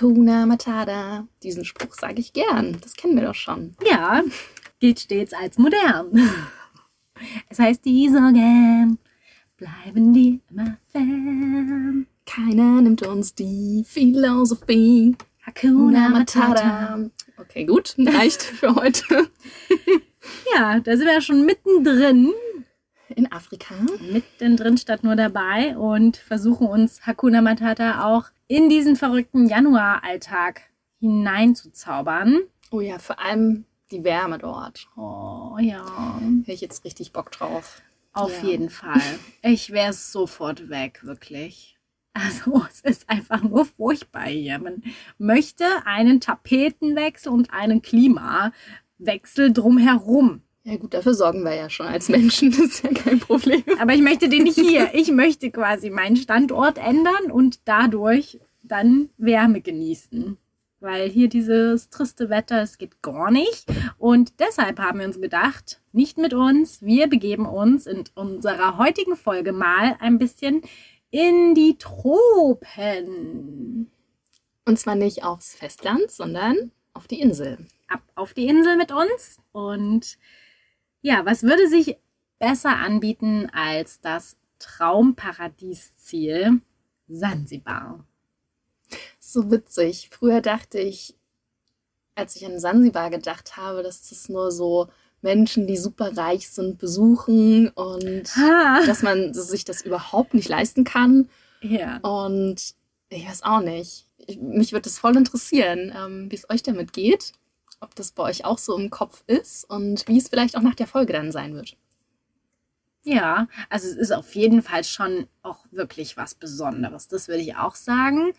Hakuna Matata. Diesen Spruch sage ich gern. Das kennen wir doch schon. Ja, gilt stets als modern. Es heißt, die Sorgen bleiben dir immer fern. Keiner nimmt uns die Philosophie. Hakuna Matata. Okay, gut. Reicht für heute. Ja, da sind wir ja schon mittendrin. In Afrika. Mittendrin statt nur dabei und versuchen uns Hakuna Matata auch in diesen verrückten Januaralltag hineinzuzaubern. Oh ja, vor allem die Wärme dort. Oh ja. Hätte ich jetzt richtig Bock drauf. Auf Ja. jeden Fall. Ich wäre sofort weg, wirklich. Also es ist einfach nur furchtbar hier. Man möchte einen Tapetenwechsel und einen Klimawechsel drumherum. Ja gut, dafür sorgen wir ja schon als Menschen. Das ist ja kein Problem. Aber ich möchte den nicht hier. Ich möchte quasi meinen Standort ändern und dadurch dann Wärme genießen. Weil hier dieses triste Wetter, es geht gar nicht. Und deshalb haben wir uns gedacht, nicht mit uns, wir begeben uns in unserer heutigen Folge mal ein bisschen in die Tropen. Und zwar nicht aufs Festland, sondern auf die Insel. Ab auf die Insel mit uns. Und ja, was würde sich besser anbieten als das Traumparadiesziel Sansibar? So witzig. Früher dachte ich, als ich an Sansibar gedacht habe, dass das nur so Menschen, die super reich sind, besuchen und Ha. dass man sich das überhaupt nicht leisten kann. Ja. Und ich weiß auch nicht. Ich, mich würde das voll interessieren, ähm, wie es euch damit geht. Ob das bei euch auch so im Kopf ist und wie es vielleicht auch nach der Folge dann sein wird. Ja, also es ist auf jeden Fall schon auch wirklich was Besonderes. Das würde ich auch sagen.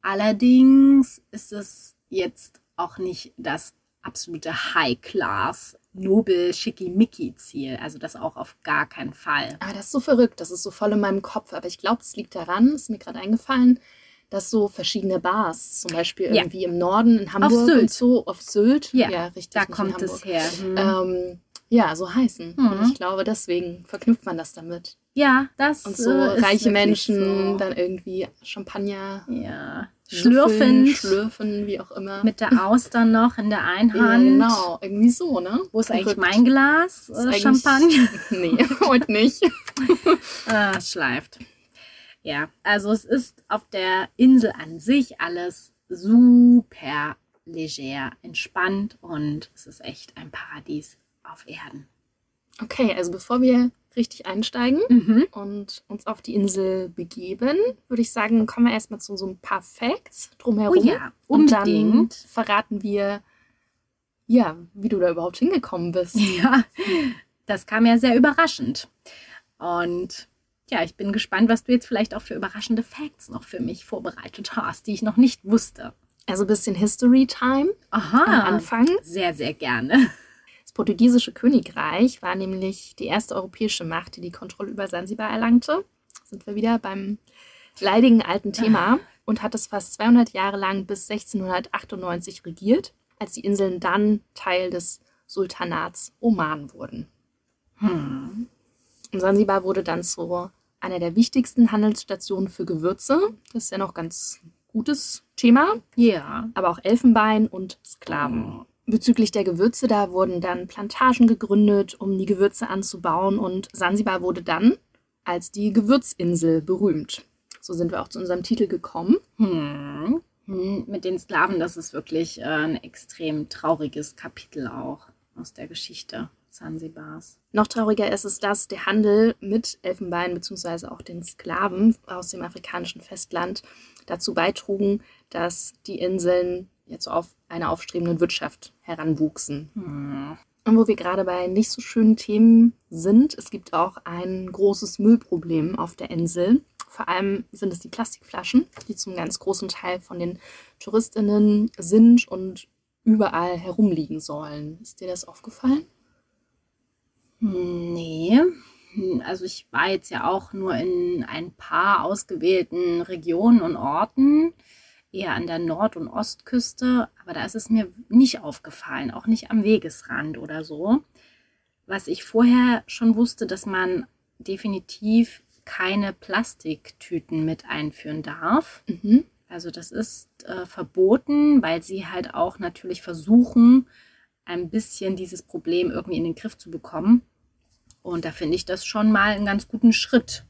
Allerdings ist es jetzt auch nicht das absolute High-Class, nobel, schickimicki-Ziel. Also das auch auf gar keinen Fall. Aber das ist so verrückt, das ist so voll in meinem Kopf. Aber ich glaube, es liegt daran, ist mir gerade eingefallen, dass so verschiedene Bars, zum Beispiel Ja. irgendwie im Norden, in Hamburg Sylt. und so, auf Sylt, Ja, richtig, Da kommt es her. Hm. Ähm, ja, so heißen. Mhm. Und ich glaube, deswegen verknüpft man das damit. ja, das Und so äh, reiche Menschen, so. dann irgendwie Champagner ja, schlürfen, schlürfend, schlürfen, wie auch immer. mit der Auster noch in der einen ja, Hand. genau, irgendwie so, ne? Wo ist eigentlich mein Glas? Äh, Champagner? Nee, heute nicht. Es schleift. Ja, also es ist auf der Insel an sich alles super leger, entspannt und es ist echt ein Paradies auf Erden. Okay, also bevor wir richtig einsteigen Mhm. und uns auf die Insel begeben, würde ich sagen, kommen wir erstmal zu so ein paar Facts drumherum. Oh ja, Und dann unbedingt. verraten wir, ja, wie du da überhaupt hingekommen bist. Ja, das kam ja sehr überraschend. Und ja, ich bin gespannt, was du jetzt vielleicht auch für überraschende Facts noch für mich vorbereitet hast, die ich noch nicht wusste. Also ein bisschen History Time Aha. am Anfang. Sehr, sehr gerne. Das portugiesische Königreich war nämlich die erste europäische Macht, die die Kontrolle über Sansibar erlangte. Sind wir wieder beim leidigen alten Thema und hat es fast 200 Jahre lang bis 1698 regiert, als die Inseln dann Teil des Sultanats Oman wurden. Hm. Und Sansibar wurde dann zu einer der wichtigsten Handelsstationen für Gewürze. Das ist ja noch ganz gutes Thema Ja. aber auch Elfenbein und Sklaven. Bezüglich der Gewürze, da wurden dann Plantagen gegründet, um die Gewürze anzubauen und Sansibar wurde dann als die Gewürzinsel berühmt. So sind wir auch zu unserem Titel gekommen. Hm. Hm, Mit den Sklaven, das ist wirklich äh, ein extrem trauriges Kapitel auch aus der Geschichte Sansibars. Noch trauriger ist es, dass der Handel mit Elfenbein bzw. auch den Sklaven aus dem afrikanischen Festland dazu beitrugen, dass die Inseln jetzt auf einer aufstrebenden Wirtschaft heranwuchsen. Hm. Und wo wir gerade bei nicht so schönen Themen sind, es gibt auch ein großes Müllproblem auf der Insel. Vor allem sind es die Plastikflaschen, die zum ganz großen Teil von den Touristinnen sind und überall herumliegen sollen. Ist dir das aufgefallen? Nee. Hm, Also ich war jetzt ja auch nur in ein paar ausgewählten Regionen und Orten, eher an der Nord- und Ostküste, aber da ist es mir nicht aufgefallen, auch nicht am Wegesrand oder so. Was ich vorher schon wusste, dass man definitiv keine Plastiktüten mit einführen darf. Mhm. Also das ist äh, verboten, weil sie halt auch natürlich versuchen, ein bisschen dieses Problem irgendwie in den Griff zu bekommen. Und da finde ich das schon mal einen ganz guten Schritt.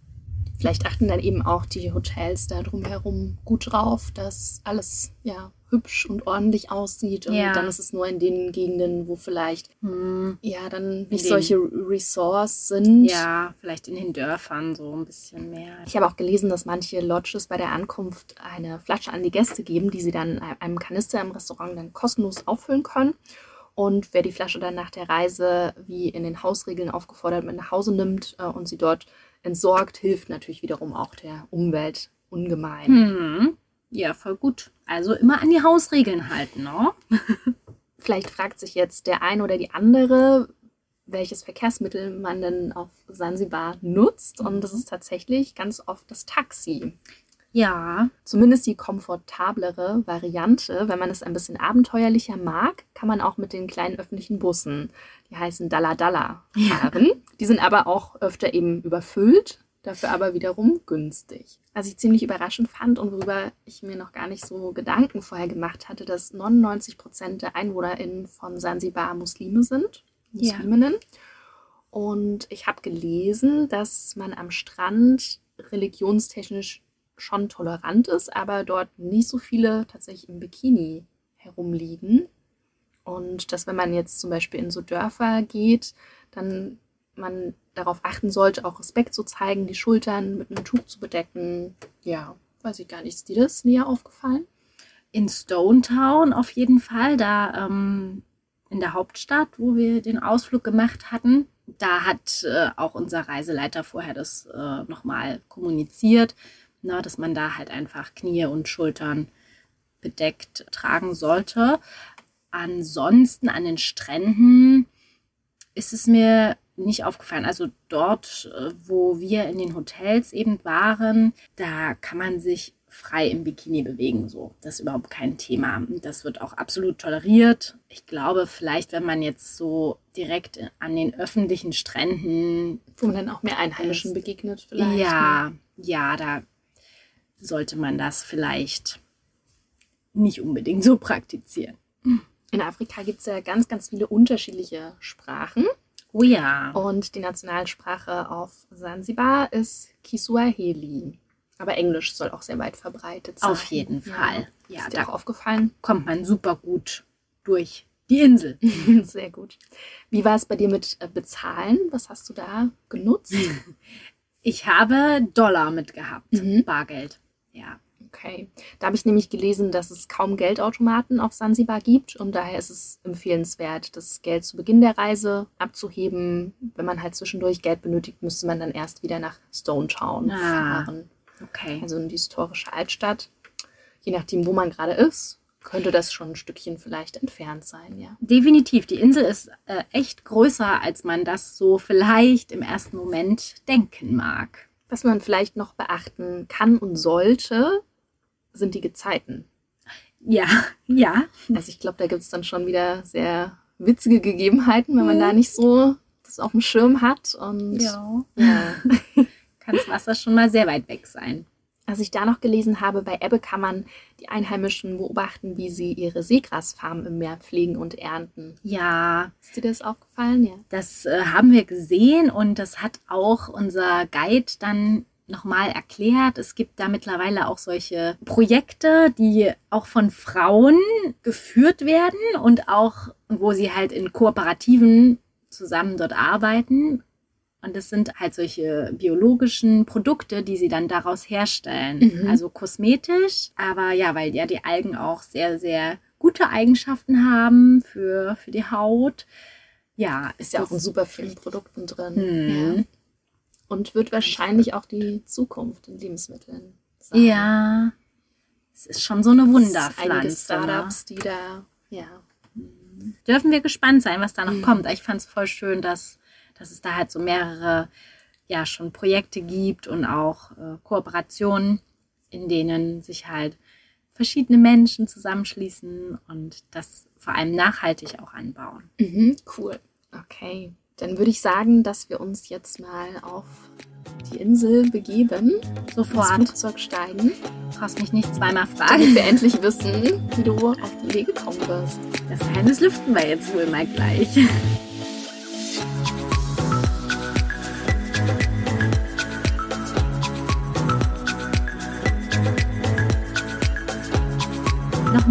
Vielleicht achten dann eben auch die Hotels da drumherum gut drauf, dass alles ja hübsch und ordentlich aussieht. Und Ja. dann ist es nur in den Gegenden, wo vielleicht Hm, ja dann nicht solche Resorts sind. ja, vielleicht in den Dörfern so ein bisschen mehr. Ich habe auch gelesen, dass manche Lodges bei der Ankunft eine Flasche an die Gäste geben, die sie dann in einem Kanister im Restaurant dann kostenlos auffüllen können. Und wer die Flasche dann nach der Reise, wie in den Hausregeln aufgefordert, mit nach Hause nimmt äh, und sie dort entsorgt, hilft natürlich wiederum auch der Umwelt ungemein. Hm, ja, voll gut. Also immer an die Hausregeln halten, ne? Vielleicht fragt sich jetzt der eine oder die andere, welches Verkehrsmittel man denn auf Sansibar nutzt. Und das ist tatsächlich ganz oft das Taxi. Ja, Zumindest die komfortablere Variante. Wenn man es ein bisschen abenteuerlicher mag, kann man auch mit den kleinen öffentlichen Bussen, die heißen Dalla Dalla, fahren. Die sind aber auch öfter eben überfüllt, dafür aber wiederum günstig. Was ich ziemlich überraschend fand und worüber ich mir noch gar nicht so Gedanken vorher gemacht hatte, dass 99 Prozent der EinwohnerInnen von Sansibar Muslime sind, Ja. Musliminnen. Und ich habe gelesen, dass man am Strand religionstechnisch schon tolerant ist, aber dort nicht so viele tatsächlich im Bikini herumliegen. Und dass wenn man jetzt zum Beispiel in so Dörfer geht, dann man darauf achten sollte, auch Respekt zu zeigen, die Schultern mit einem Tuch zu bedecken. Ja, weiß ich gar nicht. Ist dir das näher aufgefallen? in Stone Town auf jeden Fall, da ähm, in der Hauptstadt, wo wir den Ausflug gemacht hatten. Da hat äh, auch unser Reiseleiter vorher das äh, nochmal kommuniziert, na, dass man da halt einfach Knie und Schultern bedeckt tragen sollte. Ansonsten an den Stränden ist es mir nicht aufgefallen. Also dort, äh, wo wir in den Hotels eben waren, da kann man sich frei im Bikini bewegen. So, das ist überhaupt kein Thema. Das wird auch absolut toleriert. Ich glaube, vielleicht, wenn man jetzt so direkt an den öffentlichen Stränden, Wo man dann auch mehr Einheimischen Es- begegnet vielleicht. ne? ja, ja, da sollte man das vielleicht nicht unbedingt so praktizieren. In Afrika gibt es ja ganz, ganz viele unterschiedliche Sprachen. Oh ja. Und die Nationalsprache auf Sansibar ist Kiswahili. Aber Englisch soll auch sehr weit verbreitet sein. Auf jeden Fall. Ja, Ja, ist dir auch aufgefallen? kommt man super gut durch die Insel. Sehr gut. Wie war es bei dir mit äh, Bezahlen? Was hast du da genutzt? Ich habe Dollar mitgehabt, Mhm. Bargeld. Ja. Okay. Da habe ich nämlich gelesen, dass es kaum Geldautomaten auf Sansibar gibt und daher ist es empfehlenswert, das Geld zu Beginn der Reise abzuheben. Wenn man halt zwischendurch Geld benötigt, müsste man dann erst wieder nach Stone Town Ah. fahren. Okay. also in die historische Altstadt. Je nachdem, wo man gerade ist, könnte das schon ein Stückchen vielleicht entfernt sein, ja. Definitiv. Die Insel ist äh, echt größer, als man das so vielleicht im ersten Moment denken mag. Was man vielleicht noch beachten kann und sollte, sind die Gezeiten. Ja, ja. Also ich glaube, da gibt es dann schon wieder sehr witzige Gegebenheiten, wenn man da nicht so das auf dem Schirm hat. Und Ja. ja. Kann das Wasser schon mal sehr weit weg sein. Als ich da noch gelesen habe, bei Ebbe kann man die Einheimischen beobachten, wie sie ihre Seegrasfarmen im Meer pflegen und ernten. Ja, Ist dir das aufgefallen? Ja. das äh, haben wir gesehen und das hat auch unser Guide dann nochmal erklärt. Es gibt da mittlerweile auch solche Projekte, die auch von Frauen geführt werden und auch, wo sie halt in Kooperativen zusammen dort arbeiten. Und das sind halt solche biologischen Produkte, die sie dann daraus herstellen. Mhm. Also kosmetisch, aber ja, weil ja die Algen auch sehr, sehr gute Eigenschaften haben für, für die Haut. Ja, Ist ja auch in super vielen Produkten drin. Mhm. Ja. Und wird wahrscheinlich auch die Zukunft in Lebensmitteln sein. Mhm. Ja. Es ist schon so eine Wunderpflanze. Einige? Startups, die da, ja. dürfen wir gespannt sein, was da noch Mhm. kommt. Ich fand es voll schön, dass, dass es da halt so mehrere, ja, schon Projekte gibt und auch äh, Kooperationen, in denen sich halt verschiedene Menschen zusammenschließen und das vor allem nachhaltig auch anbauen. Mhm, cool. Okay. Dann würde ich sagen, dass wir uns jetzt mal auf die Insel begeben, ins Sofort. Flugzeug steigen, Brauchst mich nicht zweimal damit fragen. wir endlich wissen, wie du auf die Idee gekommen bist. Das Geheimnis lüften wir jetzt wohl mal gleich.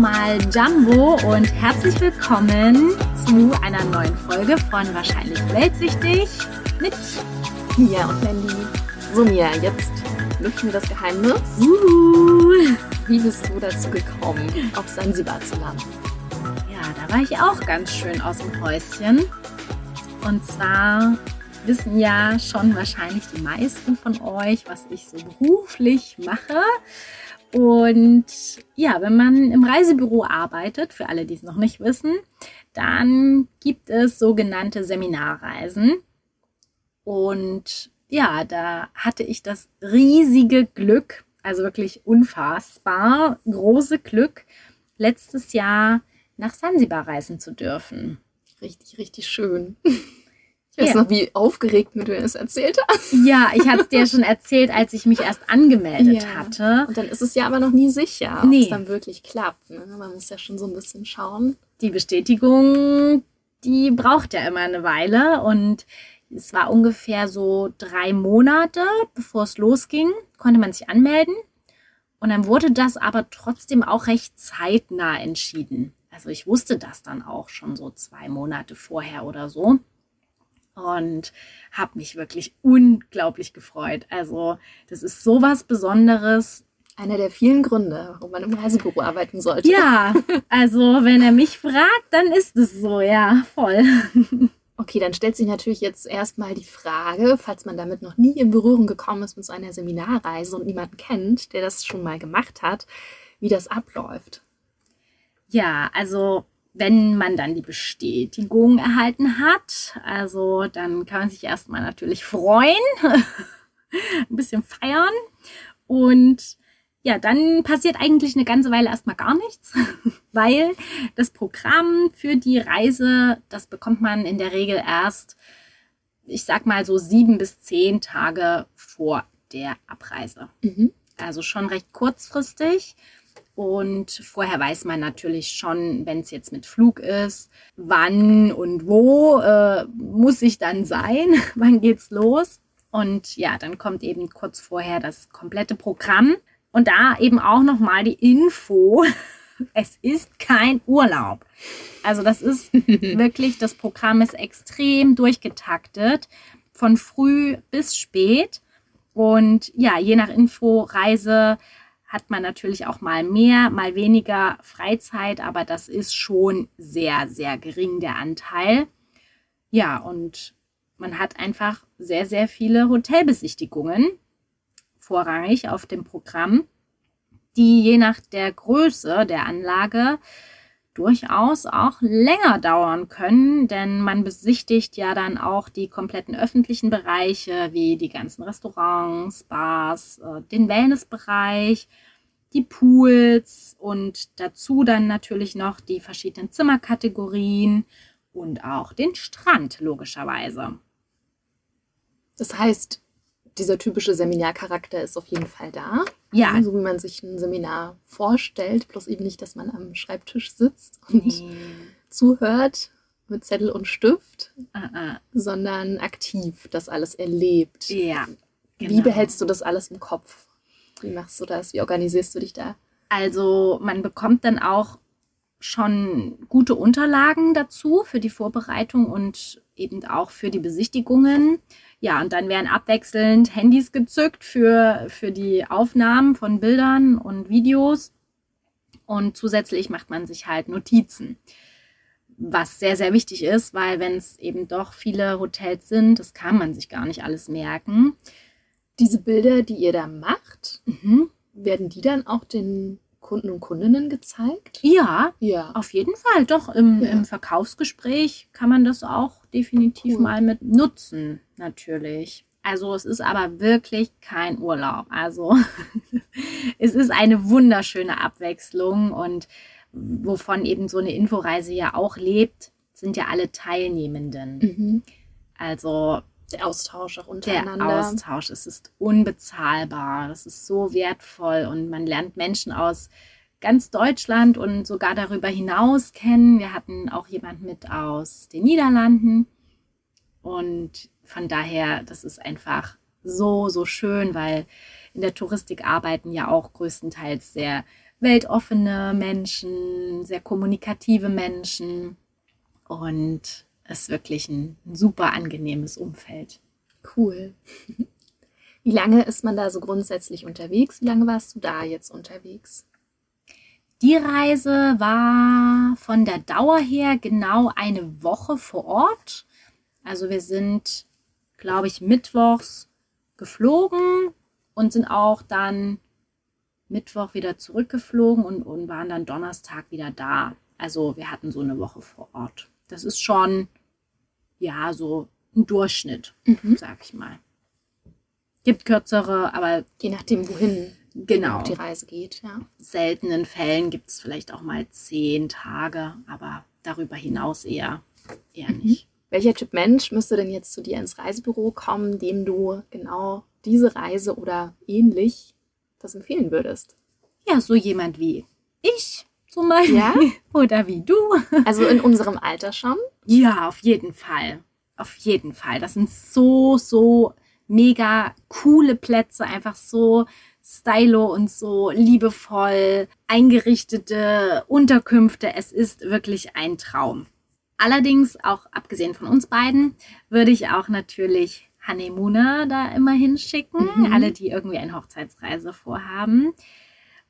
Nochmal Jumbo und herzlich willkommen zu einer neuen Folge von Wahrscheinlich Weltsichtig mit Mia und Mandy. So, Mia, jetzt lüften wir das Geheimnis. Uhu. Wie bist du dazu gekommen, auf Sansibar zu landen? Ja, da war ich auch ganz schön aus dem Häuschen. Und zwar wissen ja schon wahrscheinlich die meisten von euch, was ich so beruflich mache. Und ja, wenn man im Reisebüro arbeitet, für alle, die es noch nicht wissen, dann gibt es sogenannte Seminarreisen. Und ja, da hatte ich das riesige Glück, also wirklich unfassbar große Glück, letztes Jahr nach Sansibar reisen zu dürfen. Richtig, richtig schön. Ich weiß Ja. noch, wie aufgeregt mir du das erzählt hast. Ja, ich hatte es dir schon erzählt, als ich mich erst angemeldet Ja. hatte. Und dann ist es ja aber noch nie sicher, ob Nee. es dann wirklich klappt. Ne? Man muss ja schon so ein bisschen schauen. Die Bestätigung, die braucht ja immer eine Weile und es war ungefähr so drei Monate, bevor es losging, konnte man sich anmelden. Und dann wurde das aber trotzdem auch recht zeitnah entschieden. Also ich wusste das dann auch schon so zwei Monate vorher oder so. Und habe mich wirklich unglaublich gefreut. Also das ist sowas Besonderes. Einer der vielen Gründe, warum man im Reisebüro arbeiten sollte. Ja, also wenn er mich fragt, dann ist es so, ja, voll. Okay, dann stellt sich natürlich jetzt erstmal die Frage, falls man damit noch nie in Berührung gekommen ist mit so einer Seminarreise und niemanden kennt, der das schon mal gemacht hat, wie das abläuft. Ja, also wenn man dann die Bestätigung erhalten hat, also dann kann man sich erstmal natürlich freuen, ein bisschen feiern und ja, dann passiert eigentlich eine ganze Weile erstmal gar nichts, weil das Programm für die Reise, das bekommt man in der Regel erst, ich sag mal so sieben bis zehn Tage vor der Abreise. Mhm. Also schon recht kurzfristig. Und vorher weiß man natürlich schon, wenn es jetzt mit Flug ist, wann und wo äh, muss ich dann sein, wann geht's los. Und ja, dann kommt eben kurz vorher das komplette Programm. Und da eben auch nochmal die Info, es ist kein Urlaub. Also das ist wirklich, das Programm ist extrem durchgetaktet, von früh bis spät. Und ja, je nach Inforeise hat man natürlich auch mal mehr, mal weniger Freizeit, aber das ist schon sehr, sehr gering der Anteil. Ja, und man hat einfach sehr, sehr viele Hotelbesichtigungen vorrangig auf dem Programm, die je nach der Größe der Anlage durchaus auch länger dauern können, denn man besichtigt ja dann auch die kompletten öffentlichen Bereiche wie die ganzen Restaurants, Bars, äh, den Wellnessbereich, die Pools und dazu dann natürlich noch die verschiedenen Zimmerkategorien und auch den Strand logischerweise. Das heißt, dieser typische Seminarcharakter ist auf jeden Fall da. Ja, So wie man sich ein Seminar vorstellt, bloß eben nicht, dass man am Schreibtisch sitzt und nee, zuhört mit Zettel und Stift, äh, sondern aktiv das alles erlebt. ja. Wie genau. behältst du das alles im Kopf? Wie machst du das? Wie organisierst du dich da? Also man bekommt dann auch schon gute Unterlagen dazu für die Vorbereitung und eben auch für die Besichtigungen. Ja, und dann werden abwechselnd Handys gezückt für, für die Aufnahmen von Bildern und Videos. Und zusätzlich macht man sich halt Notizen. was sehr, sehr wichtig ist, weil wenn es eben doch viele Hotels sind, das kann man sich gar nicht alles merken. Diese Bilder, die ihr da macht, Mhm. werden die dann auch den Kunden und Kundinnen gezeigt? Ja, Ja. auf jeden Fall. Doch, im, Ja. im Verkaufsgespräch kann man das auch definitiv Cool. mal mit nutzen, natürlich. Also es ist aber wirklich kein Urlaub. Also es ist eine wunderschöne Abwechslung und wovon eben so eine Inforeise ja auch lebt, sind ja alle Teilnehmenden. Mhm. Also Der Austausch auch der untereinander. Austausch, es ist unbezahlbar, das ist so wertvoll und man lernt Menschen aus ganz Deutschland und sogar darüber hinaus kennen. Wir hatten auch jemand mit aus den Niederlanden und von daher, das ist einfach so, so schön, weil in der Touristik arbeiten ja auch größtenteils sehr weltoffene Menschen, sehr kommunikative Menschen und ist wirklich ein super angenehmes Umfeld. Cool. Wie lange ist man da so grundsätzlich unterwegs? Wie lange warst du da jetzt unterwegs? Die Reise war von der Dauer her genau eine Woche vor Ort. Also wir sind, glaube ich, mittwochs geflogen und sind auch dann Mittwoch wieder zurückgeflogen und, und waren dann Donnerstag wieder da. Also wir hatten so eine Woche vor Ort. Das ist schon, ja, so ein Durchschnitt, Mhm. sag ich mal. Gibt kürzere, aber Je nachdem, wohin genau. die Reise geht, ja. seltenen Fällen gibt es vielleicht auch mal zehn Tage, aber darüber hinaus eher, eher nicht. Welcher Typ Mensch müsste denn jetzt zu dir ins Reisebüro kommen, dem du genau diese Reise oder ähnlich das empfehlen würdest? Ja, so jemand wie ich zum Beispiel. Ja? Oder wie du. Also in unserem Alter schon? Ja, auf jeden Fall. Auf jeden Fall. Das sind so, so mega coole Plätze, einfach so stylo und so liebevoll eingerichtete Unterkünfte. Es ist wirklich ein Traum. Allerdings, auch abgesehen von uns beiden, würde ich auch natürlich Honeymooner da immer hinschicken. Mhm. Alle, die irgendwie eine Hochzeitsreise vorhaben.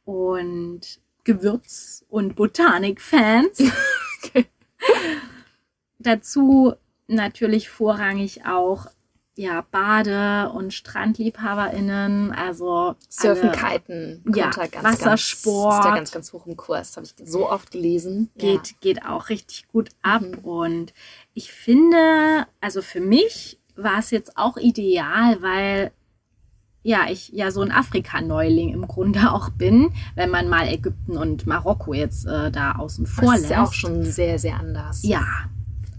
Und Gewürz- und Botanik-Fans. Dazu natürlich vorrangig auch ja, Bade- und StrandliebhaberInnen, also Surfen, alle- Kiten, Ja, ganz, Wassersport. Ganz, ist da ganz, ganz hoch im Kurs. Habe ich so oft gelesen. geht, geht auch richtig gut ab. Mhm. Und ich finde, also für mich war es jetzt auch ideal, weil ja, ich ja so ein Afrika-Neuling im Grunde auch bin, wenn man mal Ägypten und Marokko jetzt äh, da außen vor Das ist lässt. ja auch schon sehr, sehr anders. Ja,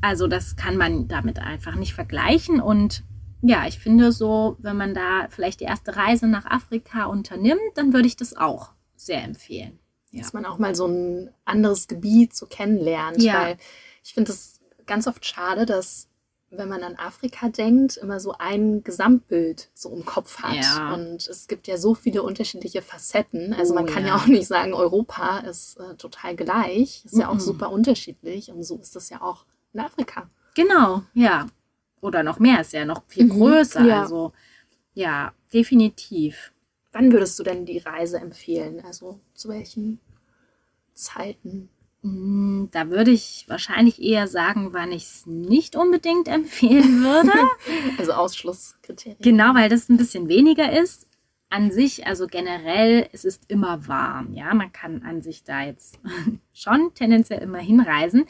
also das kann man damit einfach nicht vergleichen. Und ja, ich finde so, wenn man da vielleicht die erste Reise nach Afrika unternimmt, dann würde ich das auch sehr empfehlen. Ja. dass man auch mal so ein anderes Gebiet so kennenlernt. Ja. Weil ich finde es ganz oft schade, dass wenn man an Afrika denkt, immer so ein Gesamtbild so im Kopf hat. Ja. Und es gibt ja so viele unterschiedliche Facetten. Also Oh, man kann ja. ja. auch nicht sagen, Europa ist äh, total gleich. Ist ja auch Mhm. super unterschiedlich. Und so ist das ja auch in Afrika. Genau, ja. Oder noch mehr, ist ja noch viel Mhm, größer. ja. Also ja, definitiv. Wann würdest du denn die Reise empfehlen? Also zu welchen Zeiten? Mm, Da würde ich wahrscheinlich eher sagen, wann ich es nicht unbedingt empfehlen würde. Also Ausschlusskriterien. Genau, weil das ein bisschen weniger ist. An sich, also generell, es ist immer warm. Ja, man kann an sich da jetzt schon tendenziell immer hinreisen.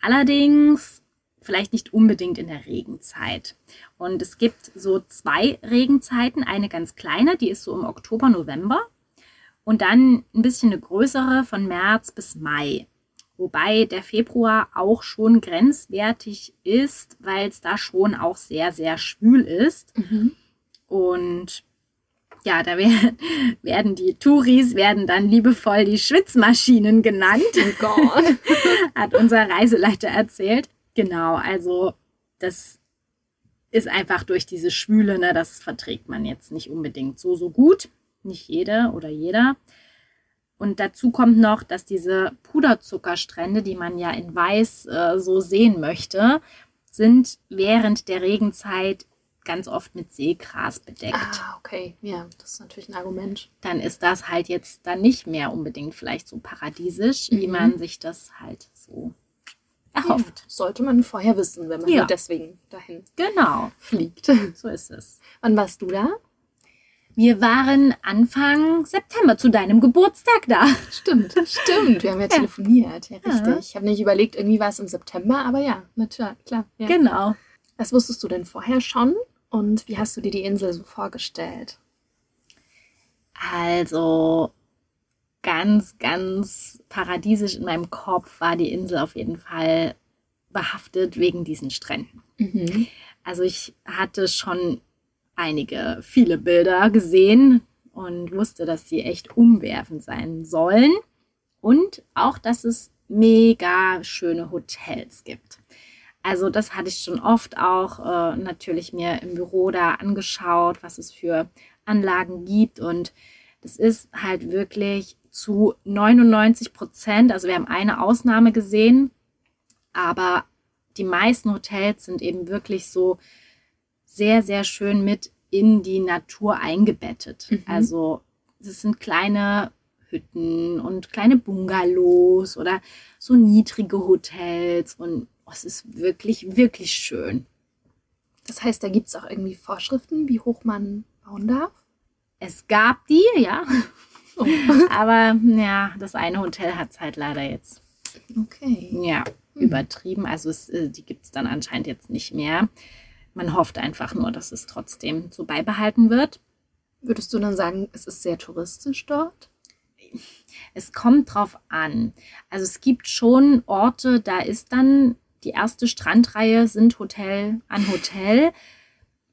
Allerdings vielleicht nicht unbedingt in der Regenzeit. Und es gibt so zwei Regenzeiten. Eine ganz kleine, die ist so im Oktober, November. Und dann ein bisschen eine größere von März bis Mai. Wobei der Februar auch schon grenzwertig ist, weil es da schon auch sehr, sehr schwül ist. Mhm. Und ja, da werden, die Touris, werden dann liebevoll die Schwitzmaschinen genannt, Oh Gott. hat unser Reiseleiter erzählt. Genau, also das ist einfach durch diese Schwüle, ne, das verträgt man jetzt nicht unbedingt so, so gut. Nicht jede oder jeder. Und dazu kommt noch, dass diese Puderzuckerstrände, die man ja in Weiß äh, so sehen möchte, sind während der Regenzeit ganz oft mit Seegras bedeckt. Ah, okay. Ja, das ist natürlich ein Argument. Dann ist das halt jetzt dann nicht mehr unbedingt vielleicht so paradiesisch, wie Mhm. man sich das halt so erhofft. Sollte man vorher wissen, wenn man Ja. deswegen dahin Genau, fliegt. so ist es. Wann warst du da? Wir waren Anfang September zu deinem Geburtstag da. Stimmt, stimmt. Wir haben ja, telefoniert. Ja, richtig. Ja. Ich habe nicht überlegt, irgendwie war es im September, aber ja, natürlich, klar. Ja. Genau. Was wusstest du denn vorher schon und wie hast du dir die Insel so vorgestellt? Also ganz, ganz paradiesisch in meinem Kopf war die Insel auf jeden Fall behaftet wegen diesen Stränden. Mhm. Also ich hatte schon einige, viele Bilder gesehen und wusste, dass sie echt umwerfend sein sollen. Und auch, dass es mega schöne Hotels gibt. Also das hatte ich schon oft auch äh, natürlich mir im Büro da angeschaut, was es für Anlagen gibt. Und das ist halt wirklich zu 99 Prozent, also wir haben eine Ausnahme gesehen, aber die meisten Hotels sind eben wirklich so sehr, sehr schön mit in die Natur eingebettet. Mhm. Also das sind kleine Hütten und kleine Bungalows oder so niedrige Hotels und oh, es ist wirklich, wirklich schön. Das heißt, da gibt es auch irgendwie Vorschriften, wie hoch man bauen darf? Es gab die, ja, Oh. aber ja, das eine Hotel hat es halt leider jetzt Okay. ja, Mhm. übertrieben. Also es, äh, die gibt es dann anscheinend jetzt nicht mehr. Man hofft einfach nur, dass es trotzdem so beibehalten wird. Würdest du dann sagen, es ist sehr touristisch dort? Es kommt drauf an. Also es gibt schon Orte, da ist dann die erste Strandreihe sind Hotel an Hotel,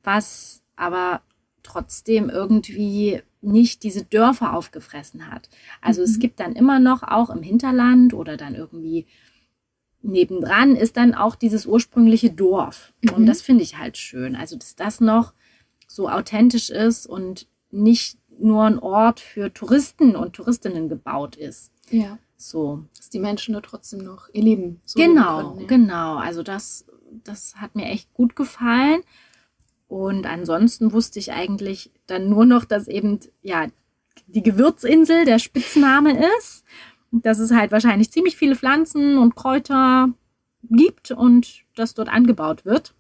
was aber trotzdem irgendwie nicht diese Dörfer aufgefressen hat. Also es Mhm. gibt dann immer noch auch im Hinterland oder dann irgendwie nebendran ist dann auch dieses ursprüngliche Dorf. Und Mhm. das finde ich halt schön. Also dass das noch so authentisch ist und nicht nur ein Ort für Touristen und Touristinnen gebaut ist. Ja. So. Dass die Menschen da trotzdem noch ihr Leben so genau, können, ja. genau. Also das, das hat mir echt gut gefallen. Und ansonsten wusste ich eigentlich dann nur noch, dass eben ja die Gewürzinsel der Spitzname ist. Dass es halt wahrscheinlich ziemlich viele Pflanzen und Kräuter gibt und das dort angebaut wird.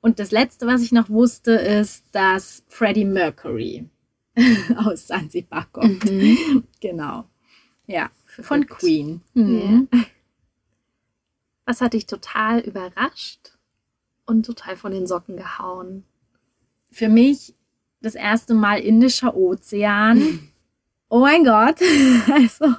Und das letzte, was ich noch wusste, ist, dass Freddie Mercury aus Zanzibar kommt. Mhm. Genau. Ja, von Verrückt. Queen. Mhm. Was hat dich total überrascht und total von den Socken gehauen? für mich das erste Mal Indischer Ozean. Oh mein Gott. Also,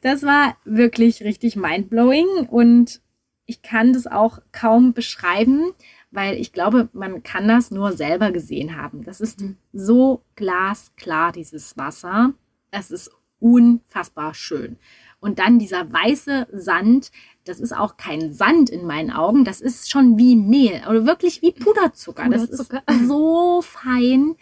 das war wirklich richtig mindblowing und ich kann das auch kaum beschreiben, weil ich glaube, man kann das nur selber gesehen haben. Das ist Mhm. so glasklar, dieses Wasser. Es ist unfassbar schön. Und dann dieser weiße Sand, das ist auch kein Sand in meinen Augen, das ist schon wie Mehl oder wirklich wie Puderzucker. Puderzucker. Das ist so fein.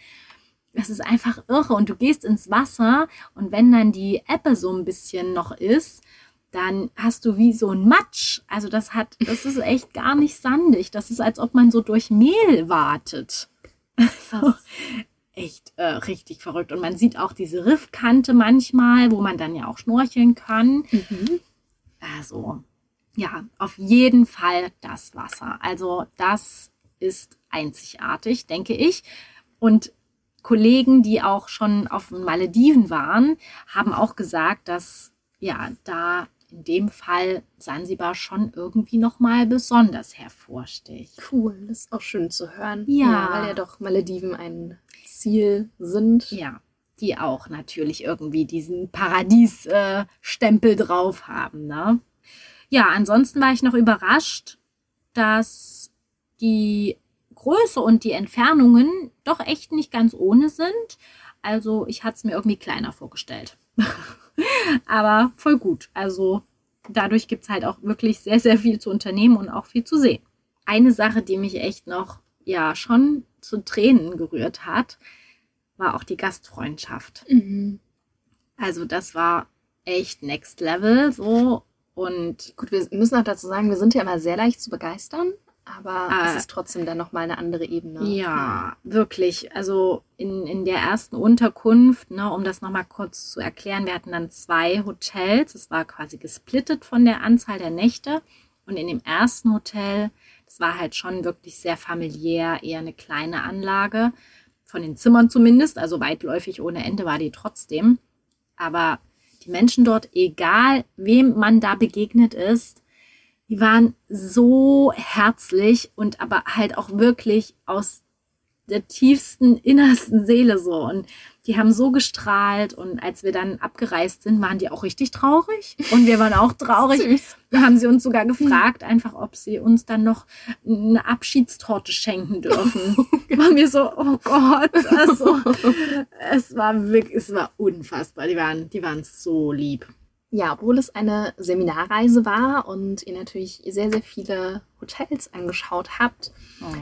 Das ist einfach irre. Und du gehst ins Wasser und wenn dann die Ebbe so ein bisschen noch ist, dann hast du wie so ein Matsch. Also das hat, das ist echt gar nicht sandig. Das ist, als ob man so durch Mehl wartet. Echt äh, richtig verrückt. Und man sieht auch diese Riffkante manchmal, wo man dann ja auch schnorcheln kann. Mhm. Also, ja, auf jeden Fall das Wasser. Also, das ist einzigartig, denke ich. Und Kollegen, die auch schon auf den Malediven waren, haben auch gesagt, dass ja, da in dem Fall Sansibar schon irgendwie nochmal besonders hervorsticht. Cool, das ist auch schön zu hören. Ja. weil ja doch Malediven ein Ziel sind. Ja, die auch natürlich irgendwie diesen Paradiesstempel äh, drauf haben. Ne? Ja, ansonsten war ich noch überrascht, dass die Größe und die Entfernungen doch echt nicht ganz ohne sind. Also ich hatte es mir irgendwie kleiner vorgestellt. Aber voll gut. Also dadurch gibt es halt auch wirklich sehr, sehr viel zu unternehmen und auch viel zu sehen. Eine Sache, die mich echt noch, ja, schon zu Tränen gerührt hat, war auch die Gastfreundschaft. Mhm. Also das war echt next level so und Gut, wir müssen auch dazu sagen, wir sind ja immer sehr leicht zu begeistern, aber Ah. es ist trotzdem dann nochmal eine andere Ebene. ja, wirklich. Also in, in der ersten Unterkunft, ne, um das nochmal kurz zu erklären, wir hatten dann zwei Hotels. Es war quasi gesplittet von der Anzahl der Nächte. Und in dem ersten Hotel, das war halt schon wirklich sehr familiär, eher eine kleine Anlage, von den Zimmern zumindest, also weitläufig ohne Ende war die trotzdem. Aber die Menschen dort, egal wem man da begegnet ist, die waren so herzlich und aber halt auch wirklich aus der tiefsten, innersten Seele so. Und die haben so gestrahlt. Und als wir dann abgereist sind, waren die auch richtig traurig. Und wir waren auch traurig. Süß. Da haben sie uns sogar gefragt, einfach, ob sie uns dann noch eine Abschiedstorte schenken dürfen. Waren wir so, oh Gott, also, es war wirklich, es war unfassbar. Die waren, die waren so lieb. Ja, obwohl es eine Seminarreise war und ihr natürlich sehr, sehr viele Hotels angeschaut habt,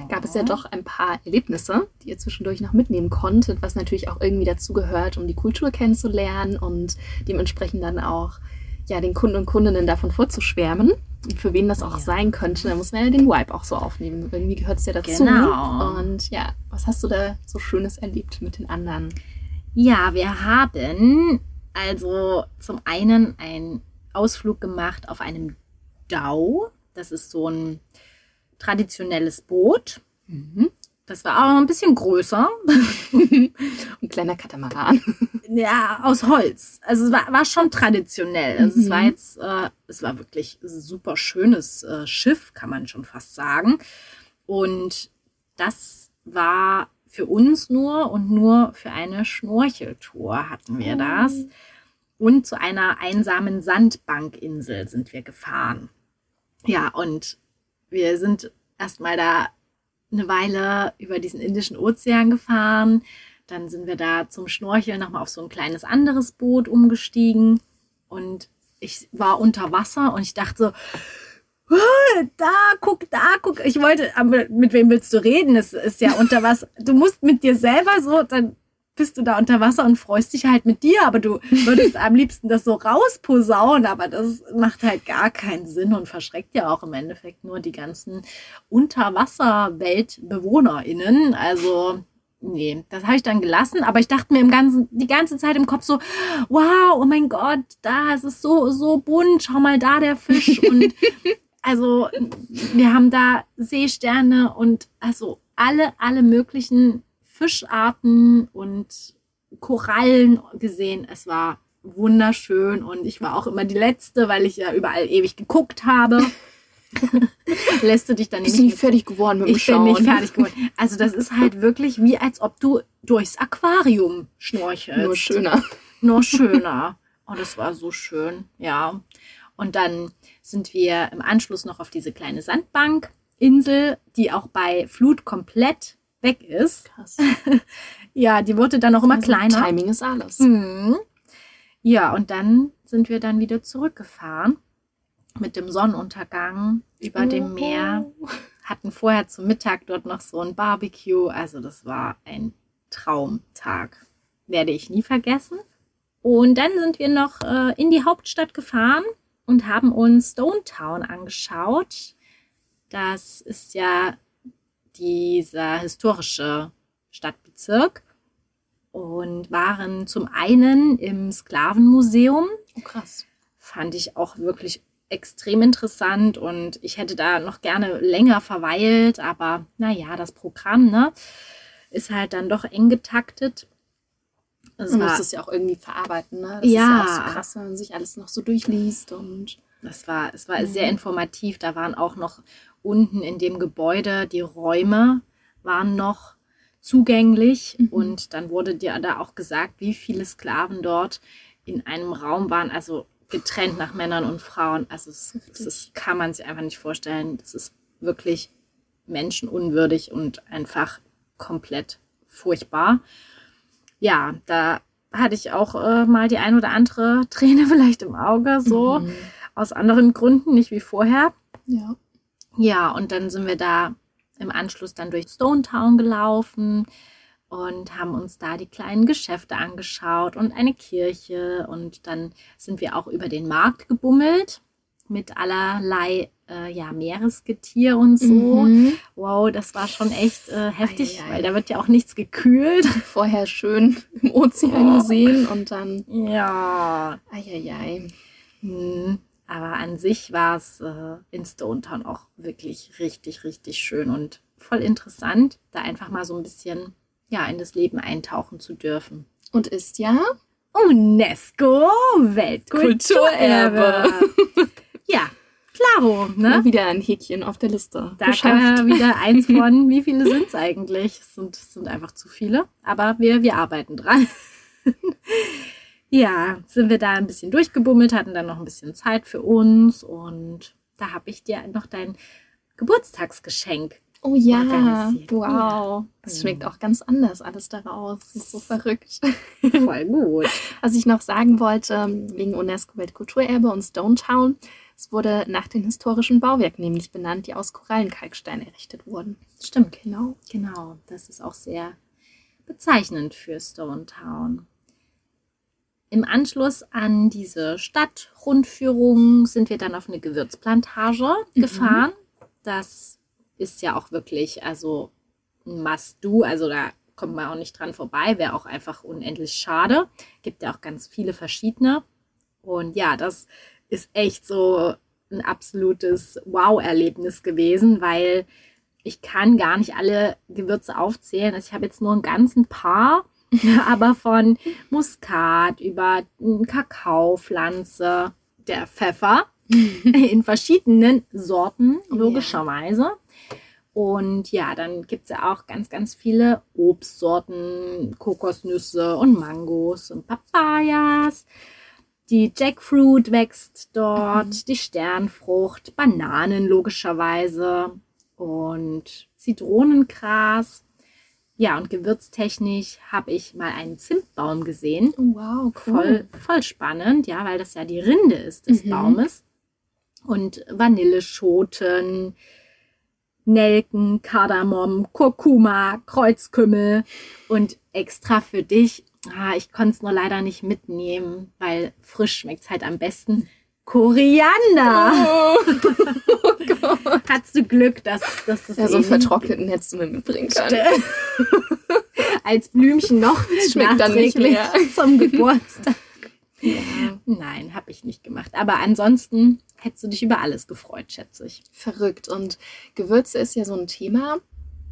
gab es ja doch ein paar Erlebnisse, die ihr zwischendurch noch mitnehmen konntet, was natürlich auch irgendwie dazugehört, um die Kultur kennenzulernen und dementsprechend dann auch ja, den Kunden und Kundinnen davon vorzuschwärmen. Und für wen das auch Ja. sein könnte, da muss man ja den Vibe auch so aufnehmen. Irgendwie gehört es ja dazu. Genau. Und ja, was hast du da so Schönes erlebt mit den anderen? Ja, wir haben also zum einen einen Ausflug gemacht auf einem Dau. Das ist so ein traditionelles Boot. Das war auch ein bisschen größer. Ein kleiner Katamaran. Ja, aus Holz. Also es war, war schon traditionell. Also es Mhm. war jetzt, äh, es war wirklich ein super schönes äh, Schiff, kann man schon fast sagen. Und das war für uns nur und nur für eine Schnorcheltour hatten wir das. Und zu einer einsamen Sandbankinsel sind wir gefahren. Ja, und wir sind erstmal da eine Weile über diesen Indischen Ozean gefahren. Dann sind wir da zum Schnorcheln nochmal auf so ein kleines anderes Boot umgestiegen. Und ich war unter Wasser und ich dachte so, "Ah, da, guck, da, guck. Ich wollte, aber mit wem willst du reden? Es ist ja unter Wasser. Du musst mit dir selber so, dann bist du da unter Wasser und freust dich halt mit dir, aber du würdest am liebsten das so rausposaunen, aber das macht halt gar keinen Sinn und verschreckt ja auch im Endeffekt nur die ganzen UnterwasserweltbewohnerInnen. Also, nee, das habe ich dann gelassen, aber ich dachte mir im ganzen, die ganze Zeit im Kopf so, wow, oh mein Gott, da ist es so, so bunt, schau mal da der Fisch und also wir haben da Seesterne und also alle, alle möglichen Fischarten und Korallen gesehen. Es war wunderschön und ich war auch immer die Letzte, weil ich ja überall ewig geguckt habe. Lässt du dich dann Bist nämlich nicht fertig geworden mit dem ich bin Schauen? nicht fertig geworden. Also das ist halt wirklich wie, als ob du durchs Aquarium schnorchelst. Nur schöner. Nur schöner. Und es war so schön, ja. Und dann sind wir im Anschluss noch auf diese kleine Sandbankinsel, die auch bei Flut komplett weg ist. Krass. Ja, die wurde dann auch immer Also, kleiner. Timing ist alles. Mhm. Ja, und dann sind wir dann wieder zurückgefahren mit dem Sonnenuntergang über dem Meer. Hatten vorher zum Mittag dort noch so ein Barbecue. Also das war ein Traumtag. Werde ich nie vergessen. Und dann sind wir noch äh, in die Hauptstadt gefahren und haben uns Stone Town angeschaut. Das ist ja dieser historische Stadtbezirk und waren zum einen im Sklavenmuseum. Oh, krass. Fand ich auch wirklich extrem interessant und ich hätte da noch gerne länger verweilt, aber naja, das Programm ne, ist halt dann doch eng getaktet. Es Man muss das ja auch irgendwie verarbeiten, ne? Das Ja. ist ja auch so krass, wenn man sich alles noch so durchliest und das war, es war Mhm. sehr informativ. Da waren auch noch unten in dem Gebäude die Räume waren noch zugänglich Mhm. und dann wurde dir da auch gesagt, wie viele Sklaven dort in einem Raum waren, also getrennt nach Männern und Frauen. Also es, ist, kann man sich einfach nicht vorstellen. Das ist wirklich menschenunwürdig und einfach komplett furchtbar. Ja, da hatte ich auch äh, mal die ein oder andere Träne vielleicht im Auge, so Mhm. aus anderen Gründen, nicht wie vorher. ja. Ja, und dann sind wir da im Anschluss dann durch Stone Town gelaufen und haben uns da die kleinen Geschäfte angeschaut und eine Kirche. Und dann sind wir auch über den Markt gebummelt mit allerlei äh, ja, Meeresgetier und so. Mhm. Wow, das war schon echt äh, heftig, Ei, ei, ei. weil da wird ja auch nichts gekühlt. Vorher schön im Ozean Oh. gesehen und dann. Ja. Eieiei. Hm. Aber an sich war es äh, in Stone Town auch wirklich richtig, richtig schön und voll interessant, da einfach mal so ein bisschen ja, in das Leben eintauchen zu dürfen. Und ist ja UNESCO Weltkulturerbe. Ja, klaro, ne? Wieder ein Häkchen auf der Liste. Da kann er wieder eins von, wie viele sind es eigentlich? Es sind, sind einfach zu viele, aber wir, wir arbeiten dran. ja, sind wir da ein bisschen durchgebummelt, hatten dann noch ein bisschen Zeit für uns und da habe ich dir noch dein Geburtstagsgeschenk. Oh ja, wow. Das Ja. schmeckt auch ganz anders alles daraus. Das ist so verrückt. Voll gut. Was ich noch sagen wollte, wegen UNESCO Weltkulturerbe und Stone Town, es wurde nach den historischen Bauwerken nämlich benannt, die aus Korallenkalkstein errichtet wurden. Stimmt. Genau. Genau, das ist auch sehr bezeichnend für Stone Town. Im Anschluss an diese Stadtrundführung sind wir dann auf eine Gewürzplantage gefahren. Das ist ja auch wirklich, also ein Must-Do, also da kommt man auch nicht dran vorbei, wäre auch einfach unendlich schade. Gibt ja auch ganz viele verschiedene. Und ja, das ist echt so ein absolutes Wow-Erlebnis gewesen, weil ich kann gar nicht alle Gewürze aufzählen. Also ich habe jetzt nur einen ganzen paar, aber von Muskat über Kakaopflanze, der Pfeffer in verschiedenen Sorten, ja. logischerweise. Und ja, dann gibt es ja auch ganz, ganz viele Obstsorten, Kokosnüsse und Mangos und Papayas. Die Jackfruit wächst dort, die Sternfrucht, Bananen logischerweise und Zitronengras. Ja, und gewürztechnisch habe ich mal einen Zimtbaum gesehen. Oh, wow, Voll, voll spannend, ja, weil das ja die Rinde ist des Mhm. Baumes. Und Vanilleschoten, Nelken, Kardamom, Kurkuma, Kreuzkümmel und extra für dich, ah, ich konnte es nur leider nicht mitnehmen, weil frisch schmeckt es halt am besten. Koriander! Oh, oh Gott. Hattest du Glück, dass, dass das Ja, so einen vertrockneten hättest du mir mitbringen können. als Blümchen noch Schmeckt dann nicht mehr. zum Geburtstag. Ja. Nein, habe ich nicht gemacht. Aber ansonsten hättest du dich über alles gefreut, schätze ich. Verrückt. Und Gewürze ist ja so ein Thema.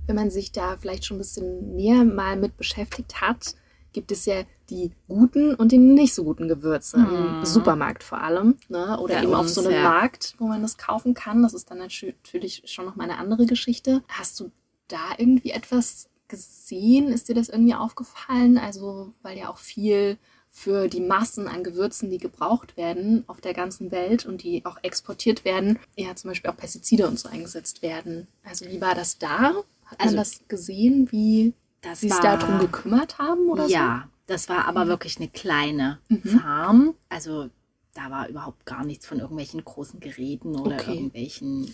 Wenn man sich da vielleicht schon ein bisschen näher mal mit beschäftigt hat, gibt es ja die guten und die nicht so guten Gewürze. Im Mhm. Supermarkt vor allem. Ne? Oder Bei eben auf so einem ja. Markt, wo man das kaufen kann. Das ist dann natü- natürlich schon noch mal eine andere Geschichte. Hast du da irgendwie etwas gesehen? Ist dir das irgendwie aufgefallen? Also, weil ja auch viel für die Massen an Gewürzen, die gebraucht werden auf der ganzen Welt und die auch exportiert werden, ja zum Beispiel auch Pestizide und so eingesetzt werden. Also wie war das da? Hat Also- man das gesehen, wie Das sie sich darum gekümmert haben oder Ja, das war aber wirklich eine kleine Mhm. Farm. Also da war überhaupt gar nichts von irgendwelchen großen Geräten oder Okay. irgendwelchen. so?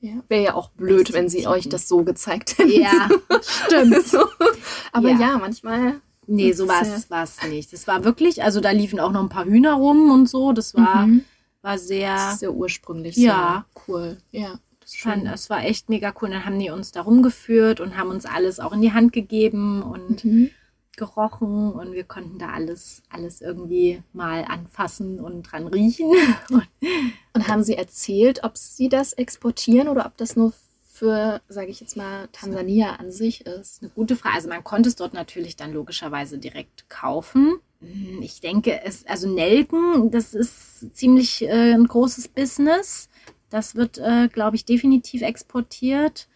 Ja. Wäre ja auch blöd, wenn sie euch das so gezeigt hätten. Ja, stimmt. So. Aber Ja. ja, manchmal. Nee, Das so war es nicht. Das war wirklich, also da liefen auch noch ein paar Hühner rum und so. Das war, Mhm. war Das sehr, ist sehr ursprünglich. Ja. Sehr cool. Ja. Fand, es war echt mega cool. Dann haben die uns da rumgeführt und haben uns alles auch in die Hand gegeben und Mhm. gerochen und wir konnten da alles, alles irgendwie mal anfassen und dran riechen. Und Und haben sie erzählt, ob sie das exportieren oder ob das nur für, sage ich jetzt mal, Tansania an sich ist? eine gute Frage. Also man konnte es dort natürlich dann logischerweise direkt kaufen. Ich denke, es, also Nelken, das ist ziemlich äh, ein großes Business. Das wird, äh, glaube ich, definitiv exportiert.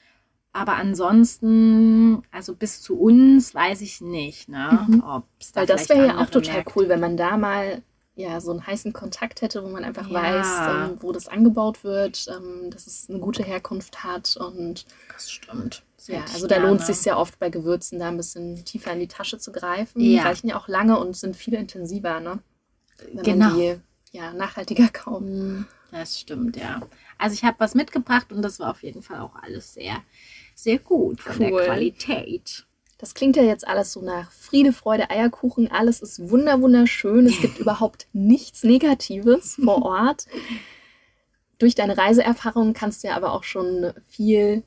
Aber ansonsten, also bis zu uns, weiß ich nicht, ne? Mhm. Ob's da Weil das wäre ja auch total Märkte- cool, wenn man da mal ja so einen heißen Kontakt hätte, wo man einfach Ja. weiß, ähm, wo das angebaut wird, ähm, dass es eine gute Herkunft hat und Das stimmt. Ja, also da lohnt es sich sehr oft bei Gewürzen da ein bisschen tiefer in die Tasche zu greifen. Ja. Die reichen ja auch lange und sind viel intensiver, ne? Wenn Genau. man die ja, nachhaltiger kauft. Hm, Das stimmt, ja. Also ich habe was mitgebracht und das war auf jeden Fall auch alles sehr, sehr gut von der Cool. Qualität. Das klingt ja jetzt alles so nach Friede, Freude, Eierkuchen. Alles ist wunder wunderschön. Es gibt überhaupt nichts Negatives vor Ort. Durch deine Reiseerfahrung kannst du ja aber auch schon viel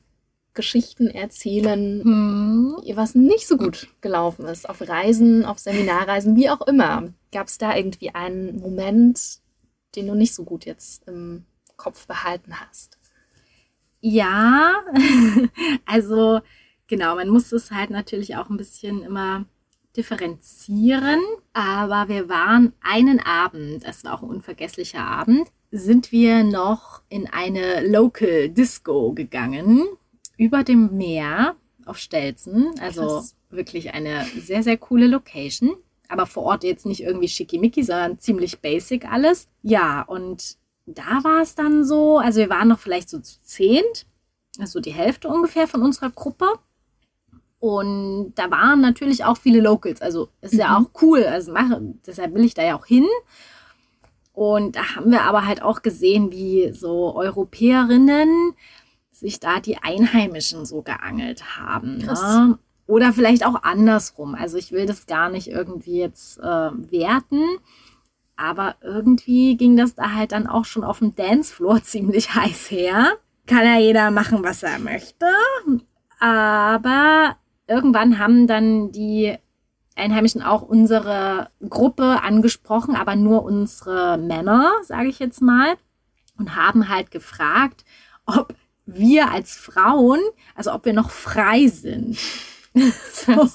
Geschichten erzählen, Hm. was nicht so gut gelaufen ist. Auf Reisen, auf Seminarreisen, wie auch immer. Gab es da irgendwie einen Moment, den du nicht so gut jetzt im Kopf behalten hast? Ja, also genau, man muss es halt natürlich auch ein bisschen immer differenzieren. Aber wir waren einen Abend, es war auch ein unvergesslicher Abend, sind wir noch in eine Local Disco gegangen über dem Meer auf Stelzen. Also Krass. wirklich eine sehr, sehr coole Location. Aber vor Ort jetzt nicht irgendwie schickimicki, sondern ziemlich basic alles. Ja, und da war es dann so, also wir waren noch vielleicht so zu zehnt, also die Hälfte ungefähr von unserer Gruppe. Und da waren natürlich auch viele Locals. Also ist ja auch cool. Also mache, deshalb will ich da ja auch hin. Und da haben wir aber halt auch gesehen, wie so Europäerinnen sich da die Einheimischen so geangelt haben. Ne? Oder vielleicht auch andersrum. Also ich will das gar nicht irgendwie jetzt äh, werten. Aber irgendwie ging das da halt dann auch schon auf dem Dancefloor ziemlich heiß her. Kann ja jeder machen, was er möchte. Aber irgendwann haben dann die Einheimischen auch unsere Gruppe angesprochen, aber nur unsere Männer, sage ich jetzt mal, und haben halt gefragt, ob wir als Frauen, also ob wir noch frei sind. so.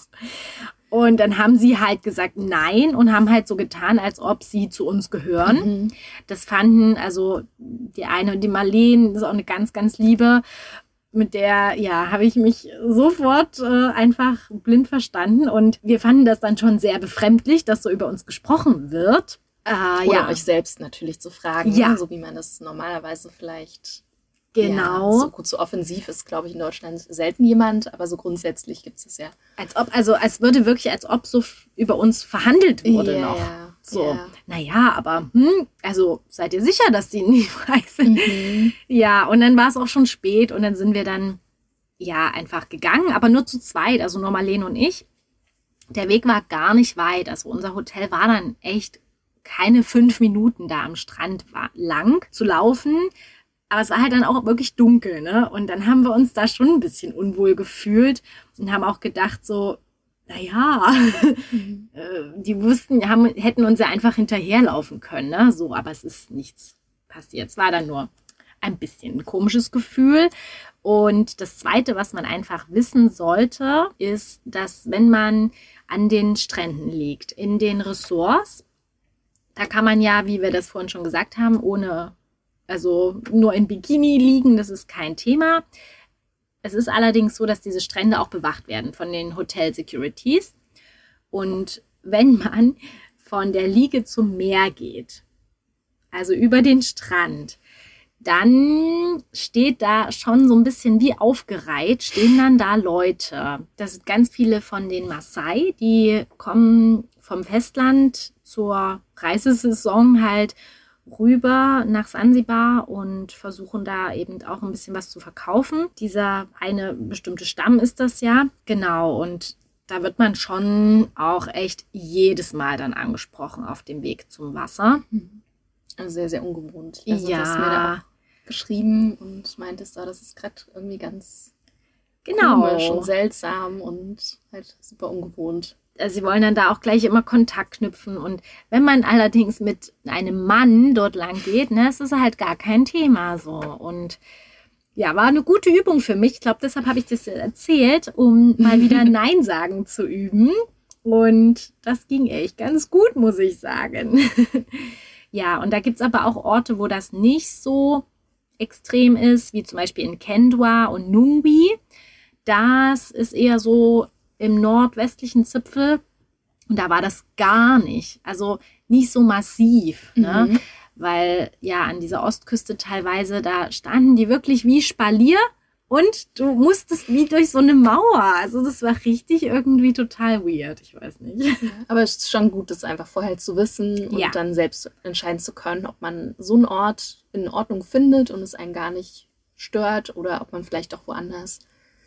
Und dann haben sie halt gesagt nein und haben halt so getan, als ob sie zu uns gehören. Mhm. Das fanden also die eine, die Marleen, das ist auch eine ganz, ganz liebe, mit der, ja, habe ich mich sofort äh, einfach blind verstanden. Und wir fanden das dann schon sehr befremdlich, dass so über uns gesprochen wird. Äh, Oder ja, euch selbst natürlich zu fragen, Ja. ne? so wie man das normalerweise vielleicht. Genau. Ja, so gut, so offensiv ist, glaube ich, in Deutschland selten jemand, aber so grundsätzlich gibt es es ja. Als ob, also als würde wirklich, als ob so über uns verhandelt wurde Ja, noch. So, ja. naja, aber hm, also seid ihr sicher, dass die nicht frei sind? Mhm. Ja, und dann war es auch schon spät und dann sind wir dann ja einfach gegangen, aber nur zu zweit, also nur Marlene und ich. Der Weg war gar nicht weit, also unser Hotel war dann echt keine fünf Minuten da am Strand war, lang zu laufen. Aber es war halt dann auch wirklich dunkel, ne? Und dann haben wir uns da schon ein bisschen unwohl gefühlt und haben auch gedacht so, naja, äh, die wussten, haben, hätten uns ja einfach hinterherlaufen können, ne? So, aber es ist nichts passiert. Es war dann nur ein bisschen ein komisches Gefühl. Und das Zweite, was man einfach wissen sollte, ist, dass wenn man an den Stränden liegt, in den Ressorts, da kann man ja, wie wir das vorhin schon gesagt haben, ohne, also nur in Bikini liegen, das ist kein Thema. Es ist allerdings so, dass diese Strände auch bewacht werden von den Hotel Securities. Und wenn man von der Liege zum Meer geht, also über den Strand, dann steht da schon so ein bisschen wie aufgereiht, stehen dann da Leute. Das sind ganz viele von den Maasai, die kommen vom Festland zur Reisesaison halt rüber nach Sansibar und versuchen da eben auch ein bisschen was zu verkaufen. Dieser eine bestimmte Stamm ist das ja. Genau, und da wird man schon auch echt jedes Mal dann angesprochen auf dem Weg zum Wasser. Also sehr, sehr ungewohnt. Also Ja. Du hast mir da geschrieben und meintest da, das ist gerade irgendwie ganz Genau. komisch und seltsam und halt super ungewohnt. Also sie wollen dann da auch gleich immer Kontakt knüpfen. Und wenn man allerdings mit einem Mann dort lang geht, ne, ist es halt gar kein Thema so. Und ja, war eine gute Übung für mich. Ich glaube, deshalb habe ich das erzählt, um mal wieder Nein sagen zu üben. Und das ging echt ganz gut, muss ich sagen. ja, und da gibt's aber auch Orte, wo das nicht so extrem ist, wie zum Beispiel in Kendwa und Nungbi. Das ist eher so im nordwestlichen Zipfel. Und da war das gar nicht. Also nicht so massiv. Ne? Mhm. Weil ja an dieser Ostküste teilweise, da standen die wirklich wie Spalier und du musstest wie durch so eine Mauer. Also das war richtig irgendwie total weird. Ich weiß nicht. Aber es ist schon gut, das einfach vorher zu wissen und Ja. dann selbst entscheiden zu können, ob man so einen Ort in Ordnung findet und es einen gar nicht stört oder ob man vielleicht auch woanders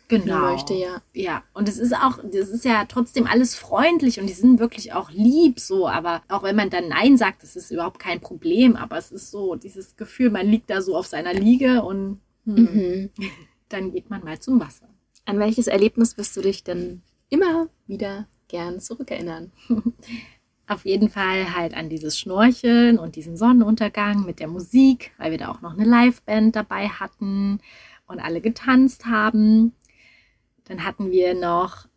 hin möchte, ja. Ja, und es ist auch, das ist ja trotzdem alles freundlich und die sind wirklich auch lieb so, aber auch wenn man dann Nein sagt, das ist überhaupt kein Problem, aber es ist so dieses Gefühl, man liegt da so auf seiner Liege und hm, Mhm. dann geht man mal zum Wasser. An welches Erlebnis wirst du dich denn immer wieder gern zurückerinnern? auf jeden Fall halt an dieses Schnorcheln und diesen Sonnenuntergang mit der Musik, weil wir da auch noch eine Liveband dabei hatten und alle getanzt haben. Dann hatten wir noch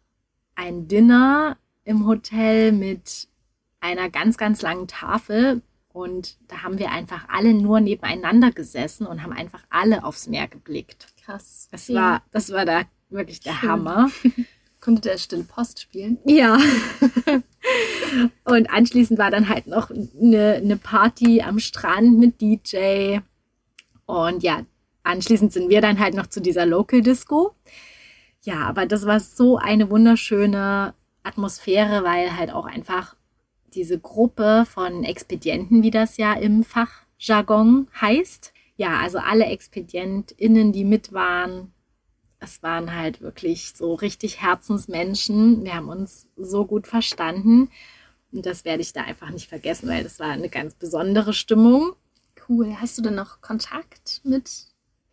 ein Dinner im Hotel mit einer ganz, ganz langen Tafel. Und da haben wir einfach alle nur nebeneinander gesessen und haben einfach alle aufs Meer geblickt. Krass. Das Ja. war, das war da wirklich der Schön. Hammer. Konnte der Stille Post spielen? Ja. und anschließend war dann halt noch eine, eine Party am Strand mit DJ. Und ja, anschließend sind wir dann halt noch zu dieser Local Disco. Ja, aber das war so eine wunderschöne Atmosphäre, weil halt auch einfach diese Gruppe von Expedienten, wie das ja im Fachjargon heißt. Ja, also alle ExpedientInnen, die mit waren, es waren halt wirklich so richtig Herzensmenschen. Wir haben uns so gut verstanden. Und das werde ich da einfach nicht vergessen, weil das war eine ganz besondere Stimmung. Cool. Hast du denn noch Kontakt mit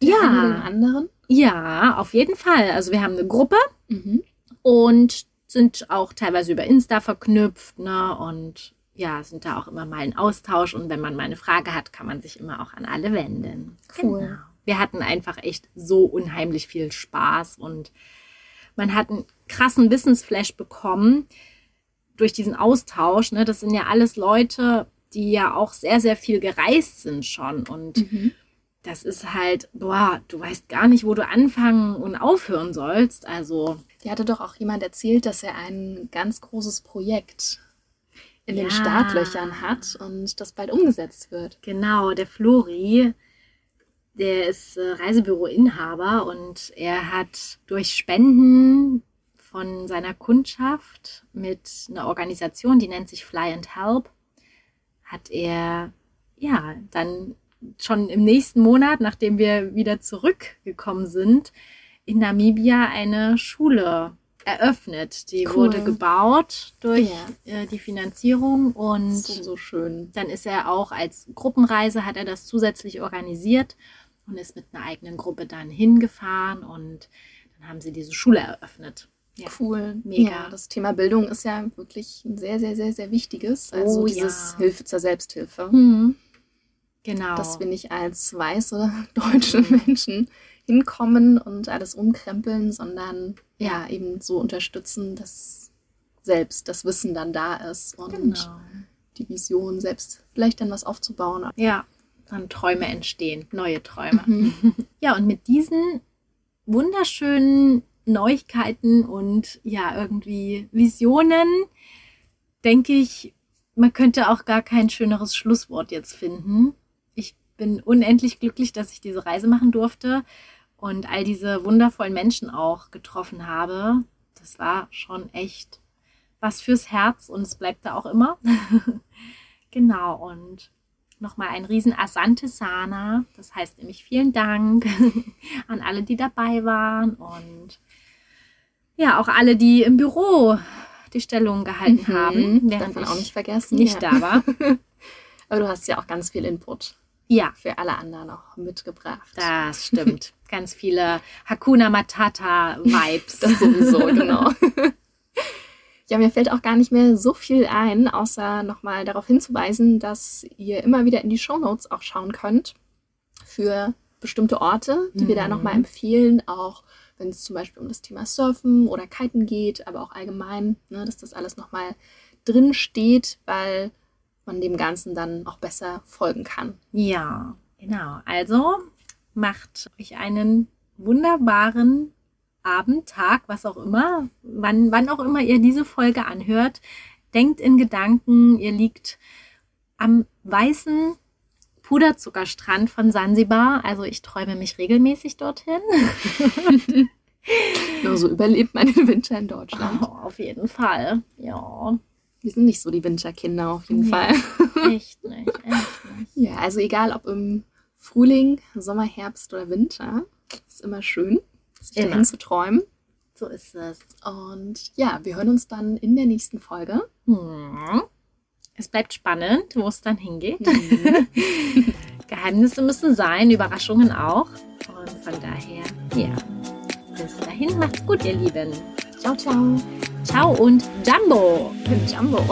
Ja. den einen oder anderen? Ja, auf jeden Fall. Also wir haben eine Gruppe Mhm. und sind auch teilweise über Insta verknüpft, ne? Und ja, sind da auch immer mal in Austausch. Und wenn man mal eine Frage hat, kann man sich immer auch an alle wenden. Cool. Genau. Wir hatten einfach echt so unheimlich viel Spaß und man hat einen krassen Wissensflash bekommen durch diesen Austausch. Ne? Das sind ja alles Leute, die ja auch sehr, sehr viel gereist sind schon. Und Mhm. Das ist halt, boah, du weißt gar nicht, wo du anfangen und aufhören sollst. Also, Die hatte doch auch jemand erzählt, dass er ein ganz großes Projekt in den Ja. Startlöchern hat und das bald umgesetzt wird. genau, der Flori, der ist äh, Reisebüroinhaber und er hat durch Spenden von seiner Kundschaft mit einer Organisation, die nennt sich Fly and Help, hat er ja dann schon im nächsten Monat, nachdem wir wieder zurückgekommen sind, in Namibia eine Schule eröffnet. Die Cool. wurde gebaut durch Ja. äh, die Finanzierung und So, so schön. dann ist er auch als Gruppenreise, hat er das zusätzlich organisiert und ist mit einer eigenen Gruppe dann hingefahren und dann haben sie diese Schule eröffnet. Ja. Cool. Mega. Ja, das Thema Bildung ist ja wirklich ein sehr, sehr, sehr, sehr wichtiges. Also Oh, dieses. Hilfe zur Selbsthilfe. Mhm. Genau. Dass wir nicht als weiße deutsche Menschen hinkommen und alles umkrempeln, sondern ja, Ja. eben so unterstützen, dass selbst das Wissen dann da ist und genau. die Vision, selbst vielleicht dann was aufzubauen. Ja, dann Träume entstehen, neue Träume. Mhm. Ja, und mit diesen wunderschönen Neuigkeiten und ja, irgendwie Visionen, denke ich, man könnte auch gar kein schöneres Schlusswort jetzt finden. Ich bin unendlich glücklich, dass ich diese Reise machen durfte und all diese wundervollen Menschen auch getroffen habe. Das war schon echt was fürs Herz und es bleibt da auch immer. genau, und nochmal ein riesen Asante Sana. Das heißt nämlich vielen Dank an alle, die dabei waren und ja, auch alle, die im Büro die Stellung gehalten haben, Mhm. während Darf man auch nicht vergessen. nicht ja. da war. Aber du hast ja auch ganz viel Input Ja, für alle anderen auch mitgebracht. das stimmt. Ganz viele Hakuna Matata Vibes. Das sowieso, genau. Ja, mir fällt auch gar nicht mehr so viel ein, außer nochmal darauf hinzuweisen, dass ihr immer wieder in die Shownotes auch schauen könnt für bestimmte Orte, die wir da Mhm. nochmal empfehlen, auch wenn es zum Beispiel um das Thema Surfen oder Kiten geht, aber auch allgemein, ne, dass das alles nochmal drin steht, weil man dem Ganzen dann auch besser folgen kann. Ja, genau. Also macht euch einen wunderbaren Abend, Tag, was auch immer, wann, wann auch immer ihr diese Folge anhört. Denkt in Gedanken, ihr liegt am weißen Puderzuckerstrand von Sansibar. Also ich träume mich regelmäßig dorthin. Nur so überlebt man den Winter in Deutschland. Oh, auf jeden Fall. Ja, Wir sind nicht so die Winterkinder auf jeden Nee. Fall. echt nicht, echt nicht. Ja, also egal ob im Frühling, Sommer, Herbst oder Winter, ist immer schön, sich Immer. dahin zu träumen. So ist es. Und ja, wir hören uns dann in der nächsten Folge. Hm. Es bleibt spannend, wo es dann hingeht. Mhm. Geheimnisse müssen sein, Überraschungen auch. Und von daher, ja. Bis dahin, macht's gut, ihr Lieben. Ciao, ciao. Ciao und Jumbo! Jumbo.